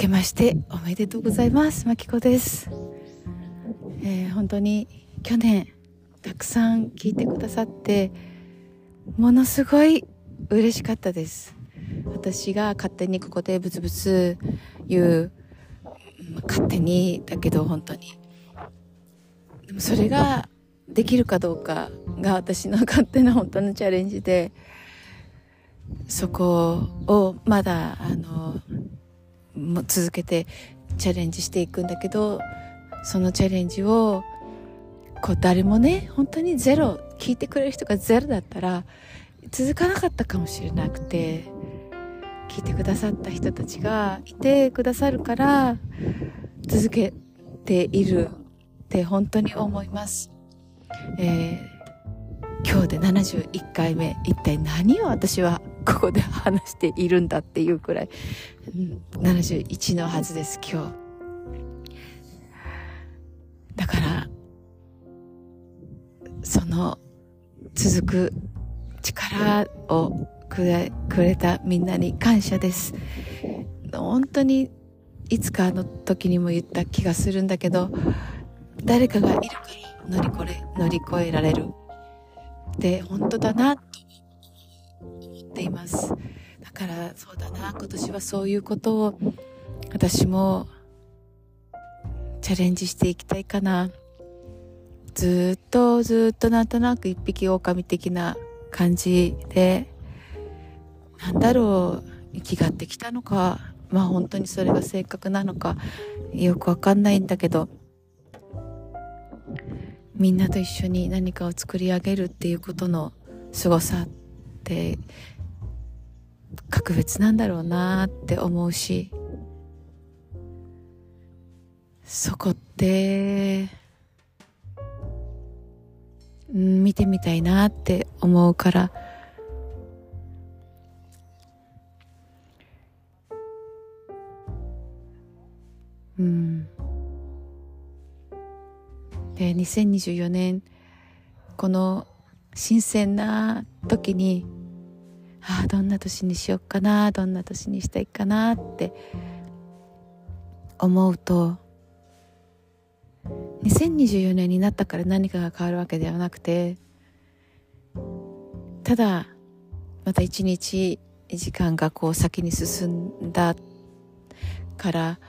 けましておめでとうございます。まきこです、えー、本当に去年たくさん聞いてくださってものすごい嬉しかったです。私が勝手にここでブツブツ言う勝手にだけど本当に。でもそれができるかどうかが私の勝手な本当のチャレンジでそこをまだあの続けてチャレンジしていくんだけどそのチャレンジをこう誰もね本当にゼロ聞いてくれる人がゼロだったら続かなかったかもしれなくて聞いてくださった人たちがいてくださるから続けているって本当に思います。えー、今日で71回目一体何を私はここで話しているんだっていうくらい、うん、71のはずです今日。だからその続く力をくれくれたみんなに感謝です。本当にいつかの時にも言った気がするんだけど誰かがいるから乗り越え乗り越えられる。で本当だなと思っています。だからそうだな。今年はそういうことを私もチャレンジしていきたいかな。ずっとずっとなんとなく一匹狼的な感じでなんだろう生きがってきたのか。まあ本当にそれが正確なのかよくわかんないんだけど。みんなと一緒に何かを作り上げるっていうことの凄さって格別なんだろうなって思うしそこって見てみたいなって思うからうん。で2024年この新鮮な時にああどんな年にしよっかなどんな年にしたいかなって思うと2024年になったから何かが変わるわけではなくてただまた一日時間がこう先に進んだから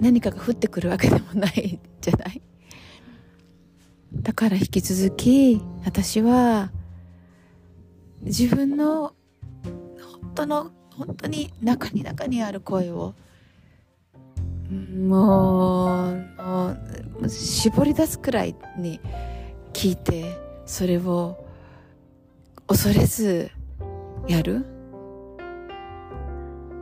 何かが降ってくるわけでもないじゃない。だから引き続き私は自分の本当の本当に中に中にある声をもうもう絞り出すくらいに聞いてそれを恐れずやる？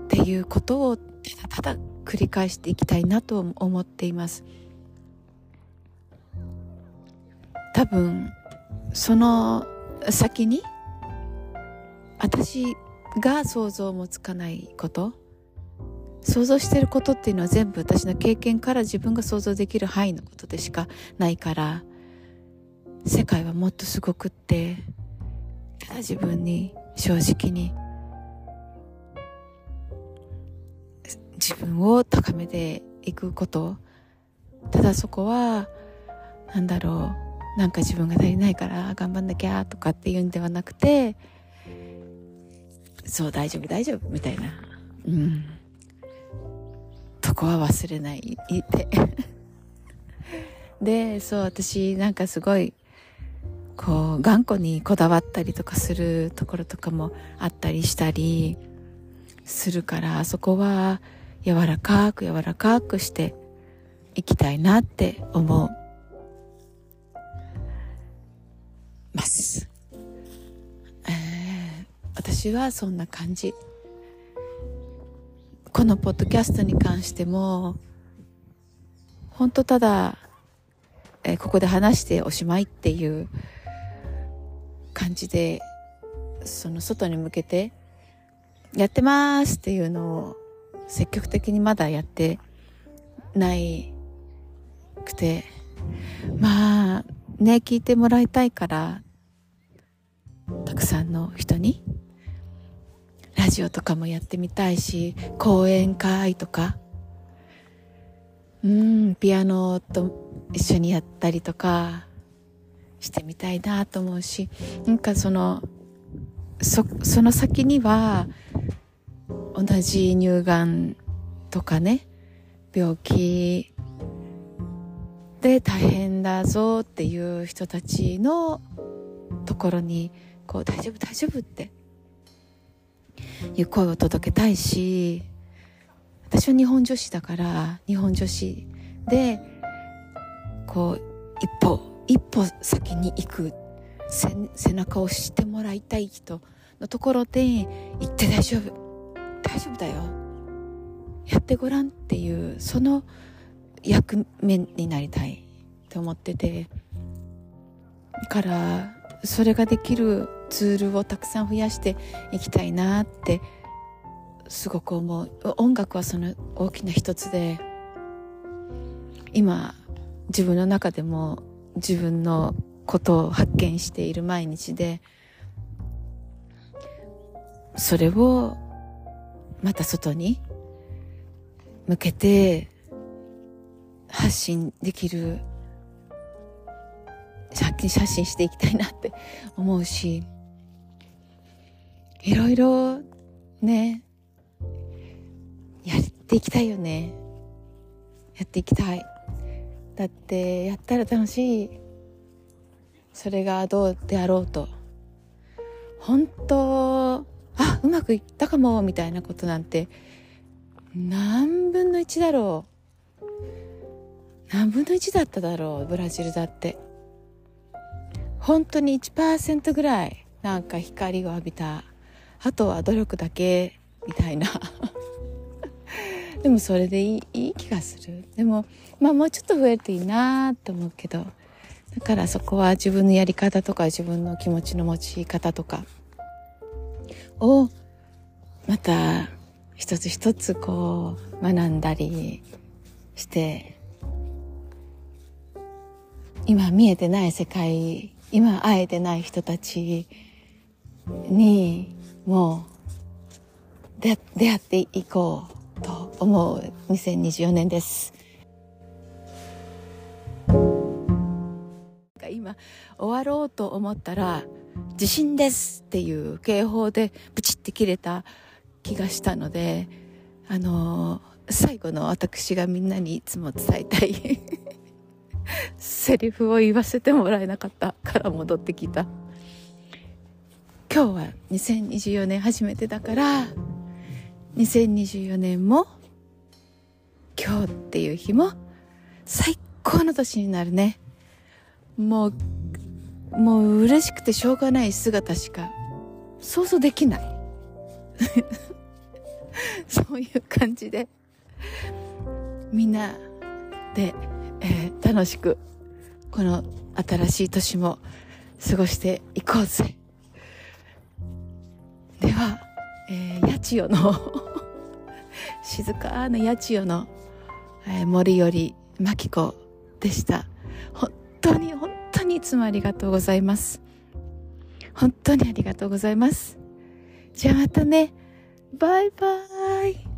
っていうことをただただ繰り返していきたいなと思っています。多分その先に私が想像もつかないこと。想像してることっていうのは全部私の経験から自分が想像できる範囲のことでしかないから。世界はもっとすごくって。ただ自分に正直に。自分を高めていくこと。ただそこはなんだろう。なんか自分が足りないから頑張んなきゃとかっていうんではなくてそう大丈夫大丈夫みたいな。うん。そこは忘れないで。でそう私なんかすごいこう頑固にこだわったりとかするところとかもあったりしたりするからそこは柔らかく柔らかくしていきたいなって思うます、私はそんな感じ。このポッドキャストに関しても本当ただ、え、ここで話しておしまいっていう感じでその外に向けてやってますっていうのを積極的にまだやってないくてまあね聞いてもらいたいからたくさんの人にジオとかもやってみたいし講演会とか。うんピアノと一緒にやったりとかしてみたいなと思うしなんかそのそその先には同じ乳がんとかね病気で大変だぞっていう人たちのところにこう大丈夫大丈夫っていう声を届けたいし私は日本女子だから日本女子でこう一歩一歩先に行く背中を押してもらいたい人のところで行って大丈夫。大丈夫だよ。やってごらんっていうその役目になりたいと思ってて。からそれができるツールをたくさん増やしていきたいなってすごく思う。音楽はその大きな一つで今自分の中でも自分のことを発見している毎日でそれをまた外に向けて発信できる写真していきたいなって思うしいろいろね。やっていきたいよね。やっていきたい。だってやったら楽しい。それがどうであろうと。本当あうまくいったかもみたいなことなんて何分の1だろう。何分の1だっただろうブラジルだって。本当に1%ぐらいなんか光を浴びた。あとは努力だけみたいな。でもそれでいいいい気がする。でもまあもうちょっと増えるといいなと思うけど。だからそこは自分のやり方とか自分の気持ちの持ち方とか。をまた一つ一つこう学んだりして。今見えてない世界今会えてない人たちにもう出会っていこうと思う2024年です。今終わろうと思ったら地震ですっていう警報でブチって切れた気がしたのであの最後の私がみんなにいつも伝えたい セリフを言わせてもらえなかったから戻ってきた今日は2024年初めてだから2024年も今日っていう日も最高の年になるね。もうもう嬉しくてしょうがない姿しか想像できない。そういう感じでみんなで、えー、楽しくこの新しい年も過ごしていこうぜ。は、えー、八千代の 静かな八千代の、えー、森より真紀子でした。本当に本当にいつもありがとうございます。本当にありがとうございます。じゃあまたね。バイバイ。